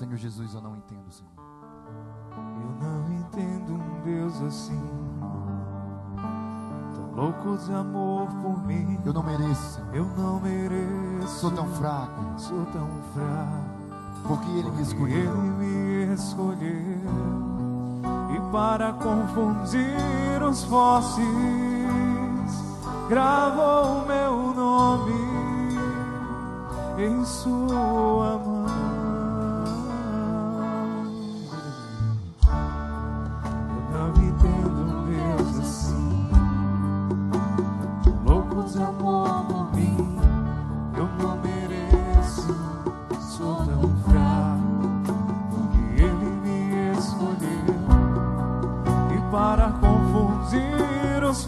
Senhor Jesus, eu não entendo, Senhor. Eu não entendo um Deus assim, tão louco de amor por mim. Eu não mereço, Senhor. Eu não mereço. Sou tão fraco. Sou tão fraco. Porque Ele me escolheu. Ele me escolheu. E para confundir os fósseis, gravou o meu nome em sua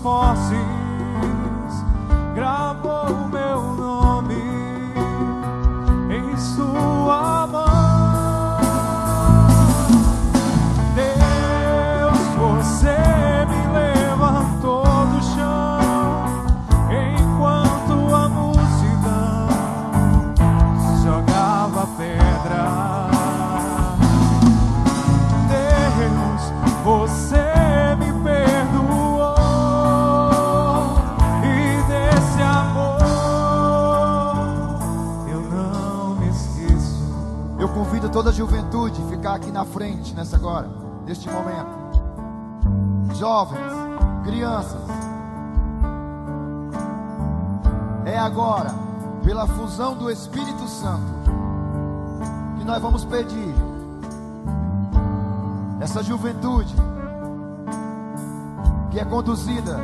confundir na frente nessa agora, neste momento. Jovens, crianças. É agora, pela fusão do Espírito Santo, que nós vamos pedir essa juventude que é conduzida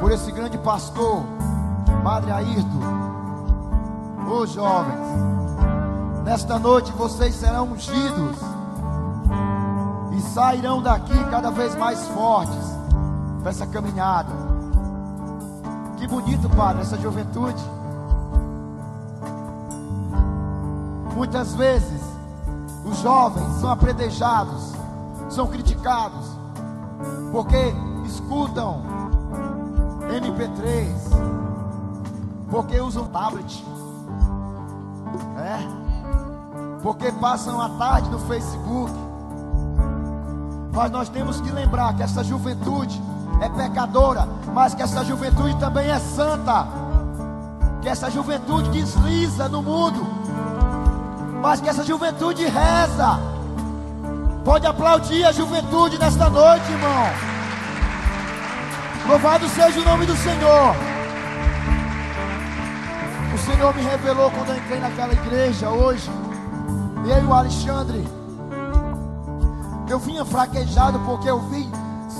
por esse grande pastor, Padre Ayrton. Ô jovens, Nesta noite vocês serão ungidos sairão daqui cada vez mais fortes para essa caminhada. Que bonito, Padre, essa juventude. Muitas vezes os jovens são apredejados, são criticados, porque escutam MP3, porque usam tablet. É porque passam a tarde no Facebook. Mas nós temos que lembrar que essa juventude é pecadora, mas que essa juventude também é santa. Que essa juventude desliza no mundo, mas que essa juventude reza. Pode aplaudir a juventude nesta noite, irmão. Louvado seja o nome do Senhor. O Senhor me revelou quando eu entrei naquela igreja hoje. Eu e o Alexandre. Eu vinha fraquejado porque eu vi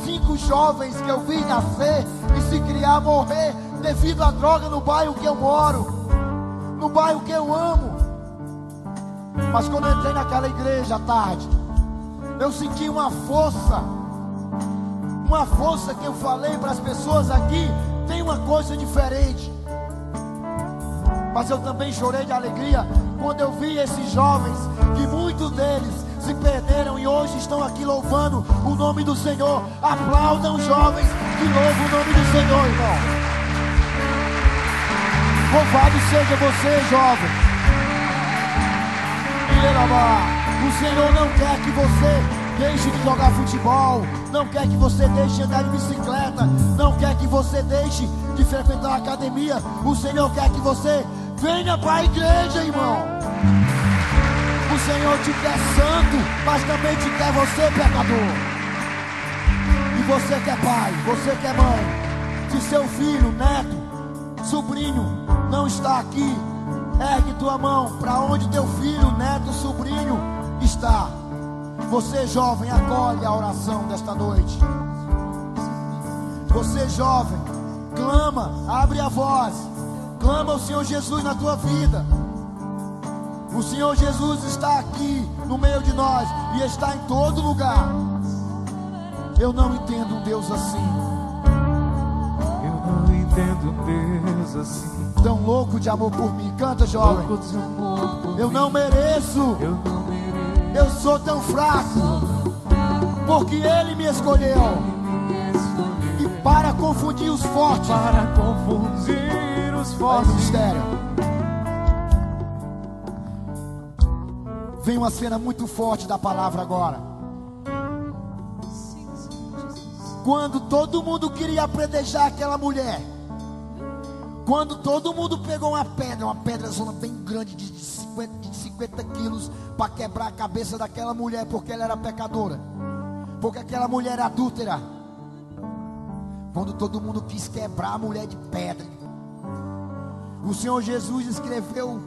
cinco jovens que eu vi nascer e se criar, morrer devido à droga no bairro que eu moro, no bairro que eu amo. Mas quando eu entrei naquela igreja à tarde, eu senti uma força, uma força que eu falei para as pessoas aqui, tem uma coisa diferente. Mas eu também chorei de alegria quando eu vi esses jovens, que muitos deles se perderam e hoje estão aqui louvando o nome do Senhor. Aplaudam jovens que louvam o nome do Senhor, irmão. Louvado seja você, jovem. O Senhor não quer que você deixe de jogar futebol, não quer que você deixe de andar de bicicleta, não quer que você deixe de frequentar a academia. O Senhor quer que você venha para a igreja, irmão. O Senhor te quer santo, mas também te quer você, pecador. E você que é pai, você que é mãe, se seu filho, neto, sobrinho não está aqui, ergue tua mão para onde teu filho, neto, sobrinho está. Você jovem, acolhe a oração desta noite. Você jovem, clama, abre a voz, clama ao Senhor Jesus na tua vida. O Senhor Jesus está aqui no meio de nós e está em todo lugar. Eu não entendo um Deus assim, Eu não entendo um Deus assim. tão louco de amor por mim. Canta, jovem. Louco de amor por Eu não mereço, Eu não mereço. eu sou tão fraco, porque Ele me escolheu. E para confundir os fortes, para confundir os fortes. ministério. Vem uma cena muito forte da palavra agora. Quando todo mundo queria apredejar aquela mulher. Quando todo mundo pegou uma pedra, uma pedra zona bem grande de 50, de 50 quilos, para quebrar a cabeça daquela mulher, porque ela era pecadora, porque aquela mulher era adúltera. Quando todo mundo quis quebrar a mulher de pedra, o Senhor Jesus escreveu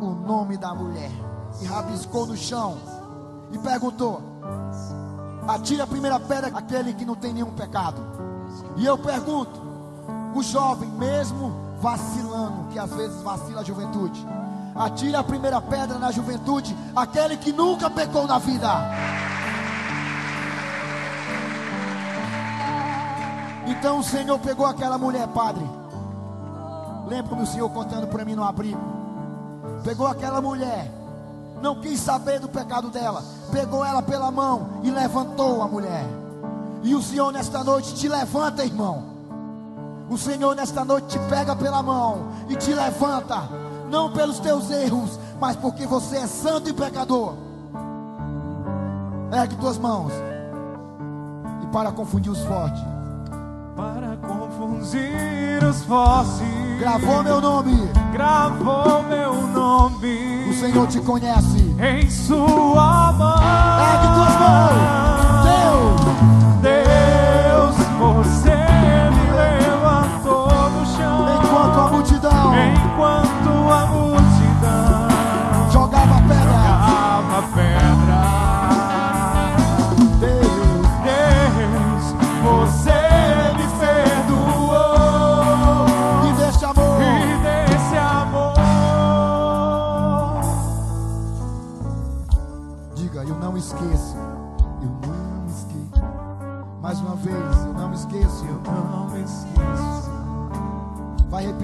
o nome da mulher e rabiscou no chão e perguntou: Atire a primeira pedra aquele que não tem nenhum pecado. E eu pergunto: o jovem, mesmo vacilando, que às vezes vacila a juventude, atire a primeira pedra na juventude, aquele que nunca pecou na vida. Então o Senhor pegou aquela mulher, padre. Lembra-me o Senhor contando para mim no abrigo. Pegou aquela mulher não quis saber do pecado dela, pegou ela pela mão e levantou a mulher. E o Senhor nesta noite te levanta, irmão. O Senhor nesta noite te pega pela mão e te levanta, não pelos teus erros, mas porque você é santo e pecador. Ergue tuas mãos. E para confundir os fortes. Para confundir os fortes. Gravou meu nome. Gravou meu nome o Senhor te conhece. Em sua mão. Ergue tuas mãos. Deus,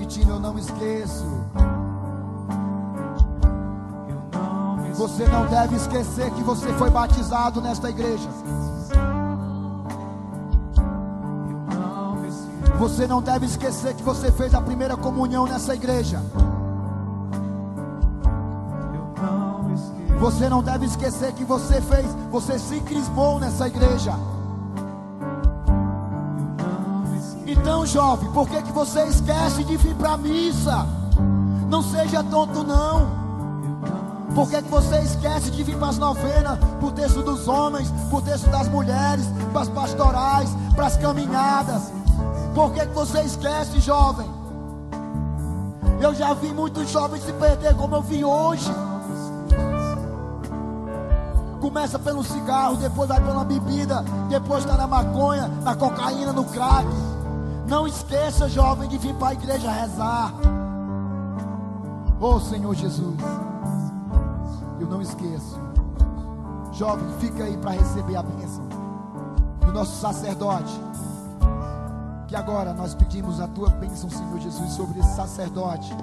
repetindo, eu não esqueço. Você não deve esquecer que você foi batizado nesta igreja. Você não deve esquecer que você fez a primeira comunhão nessa igreja. Você não deve esquecer que você fez, você se crismou nessa igreja. Então, jovem, por que, que você esquece de vir para a missa? Não seja tonto, não. Por que, que você esquece de vir para as novenas, para o texto dos homens, para o texto das mulheres, para as pastorais, para as caminhadas? Por que, que você esquece, jovem? Eu já vi muitos jovens se perder como eu vi hoje. Começa pelo cigarro, depois vai pela bebida, depois está na maconha, na cocaína, no crack. Não esqueça, jovem, de vir para a igreja rezar. Oh Senhor Jesus, eu não esqueço. Jovem, fica aí para receber a bênção do nosso sacerdote. Que agora nós pedimos a tua bênção, Senhor Jesus, sobre esse sacerdote.